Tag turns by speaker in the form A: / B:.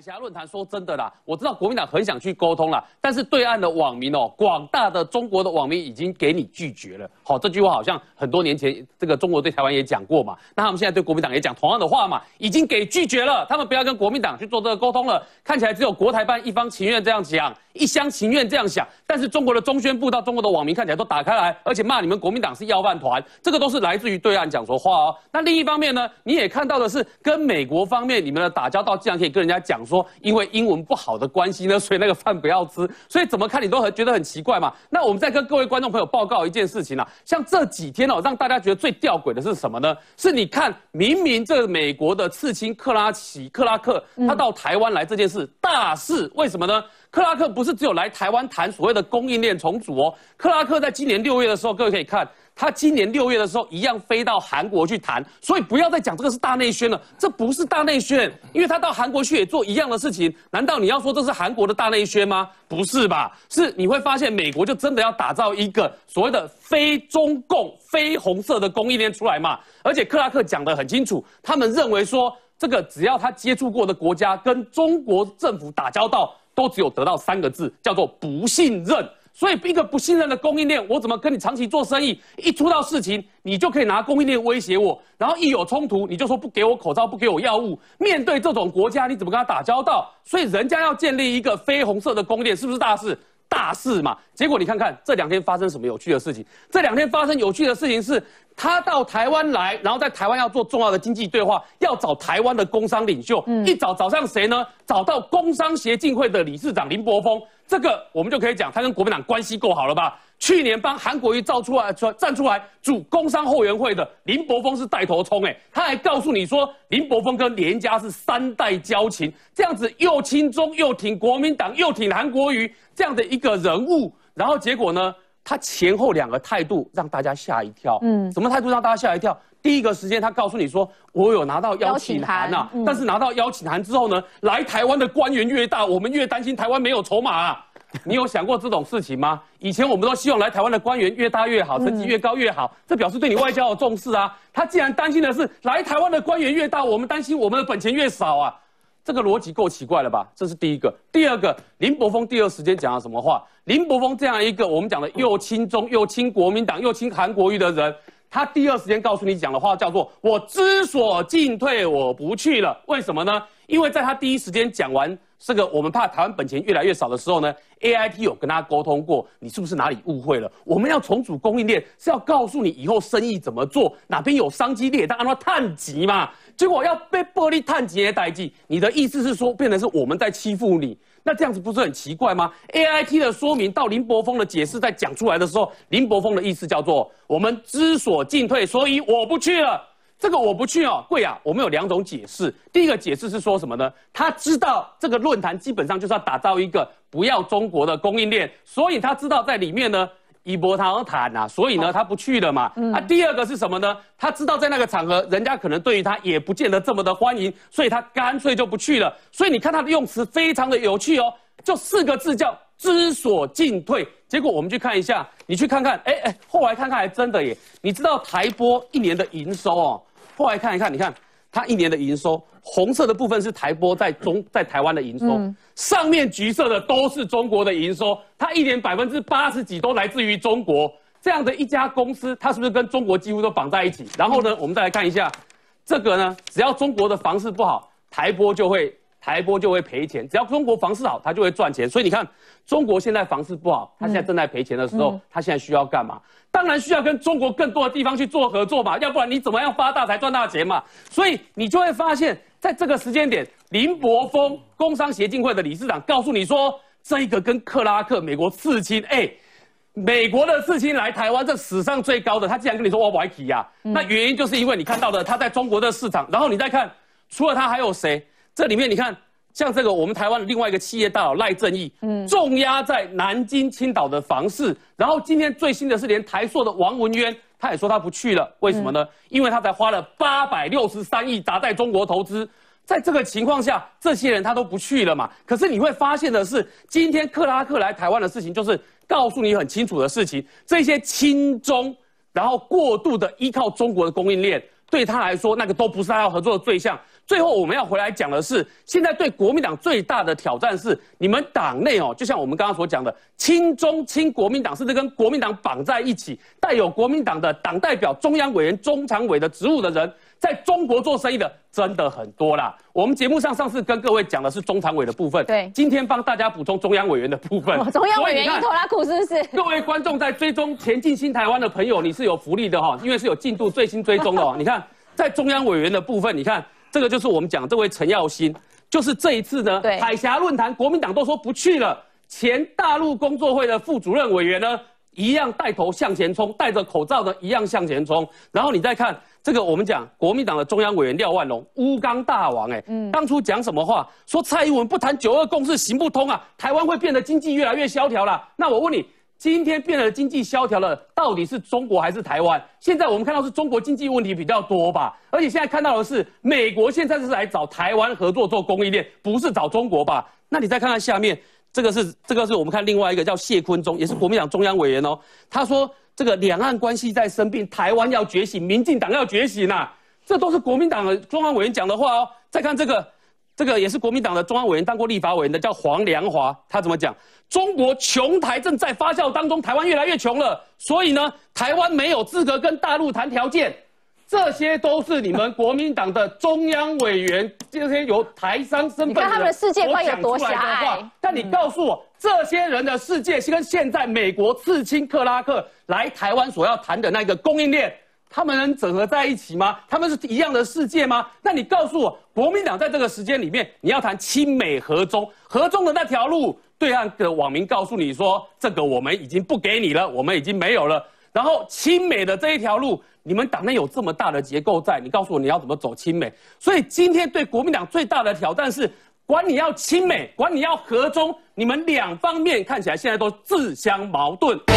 A: 海峡论坛说真的啦，我知道国民党很想去沟通啦，但是对岸的网民哦，广大的中国的网民已经给你拒绝了。好，这句话好像很多年前这个中国对台湾也讲过嘛，那他们现在对国民党也讲同样的话嘛，已经给拒绝了，他们不要跟国民党去做这个沟通了。看起来只有国台办一方情愿这样讲，一厢情愿这样想，但是中国的中宣部到中国的网民看起来都打开来，而且骂你们国民党是要饭团，这个都是来自于对岸讲说话哦。那另一方面呢，你也看到的是跟美国方面你们的打交道，竟然可以跟人家讲说，因为英文不好的关系呢，所以那个饭不要吃，所以怎么看你都很觉得很奇怪嘛。那我们再跟各位观众朋友报告一件事情啊，像这几天哦，让大家觉得最吊诡的是什么呢？是你看，明明这美国的刺青克拉奇克拉克，他到台湾来这件事大事，为什么呢？克拉克不是只有来台湾谈所谓的供应链重组哦，克拉克在今年六月的时候，各位可以看。他今年六月的时候一样飞到韩国去谈，所以不要再讲这个是大内宣了，这不是大内宣，因为他到韩国去也做一样的事情，难道你要说这是韩国的大内宣吗？不是吧？是你会发现美国就真的要打造一个所谓的非中共、非红色的供应链出来嘛？而且克拉克讲得很清楚，他们认为说这个只要他接触过的国家跟中国政府打交道，都只有得到三个字，叫做不信任。所以一个不信任的供应链，我怎么跟你长期做生意？一出到事情，你就可以拿供应链威胁我，然后一有冲突，你就说不给我口罩，不给我药物。面对这种国家，你怎么跟他打交道？所以人家要建立一个非红色的供应链，是不是大事？大事嘛。结果你看看这两天发生什么有趣的事情？这两天发生有趣的事情是，他到台湾来，然后在台湾要做重要的经济对话，要找台湾的工商领袖。一找找上谁呢？找到工商协进会的理事长林柏峰。这个我们就可以讲，他跟国民党关系够好了吧？去年帮韩国瑜造出来、站出来主工商后援会的林柏峰是带头冲，哎，他还告诉你说，林柏峰跟连家是三代交情，这样子又亲中又挺国民党又挺韩国瑜这样的一个人物，然后结果呢，他前后两个态度让大家吓一跳，嗯，什么态度让大家吓一跳？第一个时间他告诉你说，我有拿到邀请函呐，但是拿到邀请函之后呢，来台湾的官员越大，我们越担心台湾没有筹码啊。你有想过这种事情吗？以前我们都希望来台湾的官员越大越好，成绩越高越好，这表示对你外交有重视啊。他既然担心的是来台湾的官员越大，我们担心我们的本钱越少啊，这个逻辑够奇怪了吧？这是第一个。第二个，林柏峰第二时间讲了什么话？林柏峰这样一个我们讲的又亲中又亲国民党又亲韩国瑜的人，他第二时间告诉你讲的话叫做“我知所进退，我不去了”。为什么呢？因为在他第一时间讲完。这个我们怕台湾本钱越来越少的时候呢，A I T 有跟他沟通过，你是不是哪里误会了？我们要重组供应链，是要告诉你以后生意怎么做，哪边有商机，列，当按照碳级嘛。结果要被玻璃碳级的代替，你的意思是说，变成是我们在欺负你？那这样子不是很奇怪吗？A I T 的说明到林柏峰的解释在讲出来的时候，林柏峰的意思叫做我们知所进退，所以我不去了。这个我不去哦，贵啊！我们有两种解释。第一个解释是说什么呢？他知道这个论坛基本上就是要打造一个不要中国的供应链，所以他知道在里面呢一波汤谈啊，所以呢他不去了嘛。啊，第二个是什么呢？他知道在那个场合，人家可能对于他也不见得这么的欢迎，所以他干脆就不去了。所以你看他的用词非常的有趣哦，就四个字叫知所进退。结果我们去看一下，你去看看，哎哎，后来看看还真的耶。你知道台播一年的营收哦？后来看一看，你看它一年的营收，红色的部分是台玻在中在台湾的营收，上面橘色的都是中国的营收，它一年百分之八十几都来自于中国。这样的一家公司，它是不是跟中国几乎都绑在一起？然后呢，我们再来看一下这个呢，只要中国的房市不好，台玻就会。台波就会赔钱，只要中国房市好，它就会赚钱。所以你看，中国现在房市不好，它现在正在赔钱的时候，它现在需要干嘛？当然需要跟中国更多的地方去做合作嘛，要不然你怎么样发大财赚大钱嘛？所以你就会发现，在这个时间点，林柏峰工商协进会的理事长告诉你说，这个跟克拉克美国刺青，哎，美国的刺青来台湾，这史上最高的，他竟然跟你说我不起呀？那原因就是因为你看到的他在中国的市场，然后你再看，除了他还有谁？这里面你看，像这个我们台湾的另外一个企业大佬赖正义，嗯，重压在南京、青岛的房市。然后今天最新的是，连台塑的王文渊，他也说他不去了。为什么呢？因为他才花了八百六十三亿砸在中国投资。在这个情况下，这些人他都不去了嘛。可是你会发现的是，今天克拉克来台湾的事情，就是告诉你很清楚的事情：这些亲中，然后过度的依靠中国的供应链。对他来说，那个都不是他要合作的对象。最后我们要回来讲的是，现在对国民党最大的挑战是，你们党内哦，就像我们刚刚所讲的，亲中亲国民党，甚至跟国民党绑在一起，带有国民党的党代表、中央委员、中常委的职务的人，在中国做生意的真的很多啦。我们节目上上次跟各位讲的是中常委的部分，
B: 对，
A: 今天帮大家补充中央委员的部分。
B: 中央委员一头拉苦是不是？
A: 各位观众在追踪前进新台湾的朋友，你是有福利的哈，因为是有进度最新追踪的哦。你看，在中央委员的部分，你看。这个就是我们讲这位陈耀新，就是这一次呢，海峡论坛，国民党都说不去了。前大陆工作会的副主任委员呢，一样带头向前冲，戴着口罩的一样向前冲。然后你再看这个，我们讲国民党的中央委员廖万龙，乌钢大王，哎，当初讲什么话？说蔡英文不谈九二共识行不通啊，台湾会变得经济越来越萧条啦。那我问你。今天变得经济萧条了，到底是中国还是台湾？现在我们看到是中国经济问题比较多吧，而且现在看到的是美国现在是来找台湾合作做供应链，不是找中国吧？那你再看看下面，这个是这个是我们看另外一个叫谢坤中，也是国民党中央委员哦。他说这个两岸关系在生病，台湾要觉醒，民进党要觉醒呐，这都是国民党的中央委员讲的话哦。再看这个。这个也是国民党的中央委员，当过立法委员的，叫黄良华。他怎么讲？中国穷台正在发酵当中，台湾越来越穷了，所以呢，台湾没有资格跟大陆谈条件。这些都是你们国民党的中央委员，这些由台商身份的人
B: 世界观有多狭隘。
A: 但你告诉我，这些人的世界跟现在美国刺青克拉克来台湾所要谈的那个供应链。他们能整合在一起吗？他们是一样的世界吗？那你告诉我，国民党在这个时间里面，你要谈亲美和中，和中的那条路，对岸的网民告诉你说，这个我们已经不给你了，我们已经没有了。然后亲美的这一条路，你们党内有这么大的结构在，你告诉我你要怎么走亲美？所以今天对国民党最大的挑战是，管你要亲美，管你要和中，你们两方面看起来现在都自相矛盾。